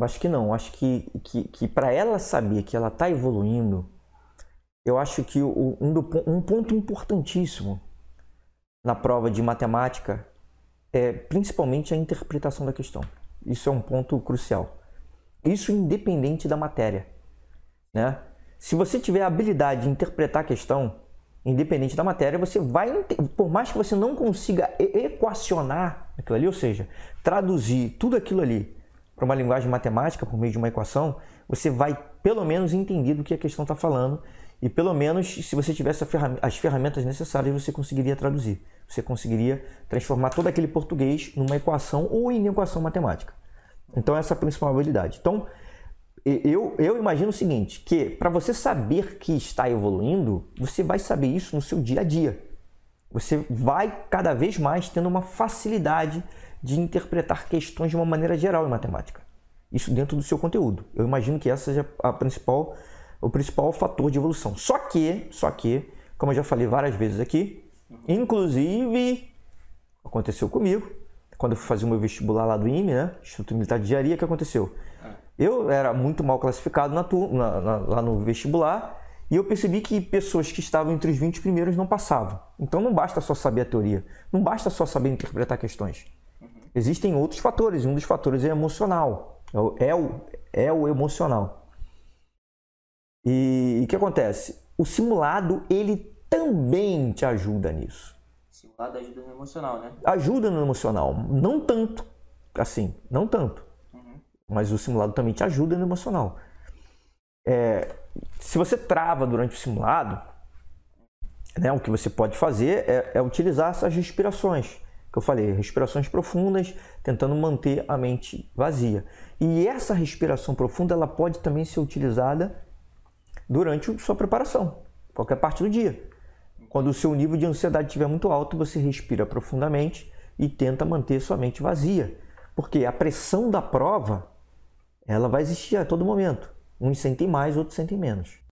Acho que não. Acho que, que, que para ela saber que ela está evoluindo, eu acho que um, um ponto importantíssimo na prova de matemática é principalmente a interpretação da questão. Isso é um ponto crucial. Isso independente da matéria. Né? Se você tiver a habilidade de interpretar a questão, independente da matéria, você vai, por mais que você não consiga equacionar aquilo ali, ou seja, traduzir tudo aquilo ali para uma linguagem matemática por meio de uma equação, você vai pelo menos entender do que a questão está falando e pelo menos se você tivesse as ferramentas necessárias você conseguiria traduzir, você conseguiria transformar todo aquele português numa equação ou em equação matemática. Então essa é a principal habilidade. Então eu, eu imagino o seguinte, que para você saber que está evoluindo, você vai saber isso no seu dia a dia. Você vai cada vez mais tendo uma facilidade de interpretar questões de uma maneira geral em matemática. Isso dentro do seu conteúdo. Eu imagino que essa seja a principal, o principal fator de evolução. Só que, só que, como eu já falei várias vezes aqui, inclusive aconteceu comigo, quando eu fui fazer o meu vestibular lá do IME, né? Instituto Militar de Engenharia, o que aconteceu? É. Eu era muito mal classificado na, na, na, lá no vestibular e eu percebi que pessoas que estavam entre os 20 primeiros não passavam. Então não basta só saber a teoria, não basta só saber interpretar questões. Existem outros fatores, um dos fatores é emocional. É o, é o emocional. E o que acontece? O simulado, ele também te ajuda nisso. O simulado ajuda no emocional, né? Ajuda no emocional. Não tanto, assim, não tanto. Uhum. Mas o simulado também te ajuda no emocional. É, se você trava durante o simulado, né, o que você pode fazer é, é utilizar essas respirações que eu falei, respirações profundas, tentando manter a mente vazia. E essa respiração profunda ela pode também ser utilizada durante sua preparação, qualquer parte do dia. Quando o seu nível de ansiedade estiver muito alto, você respira profundamente e tenta manter sua mente vazia, porque a pressão da prova ela vai existir a todo momento. Uns sentem mais, outros sentem menos.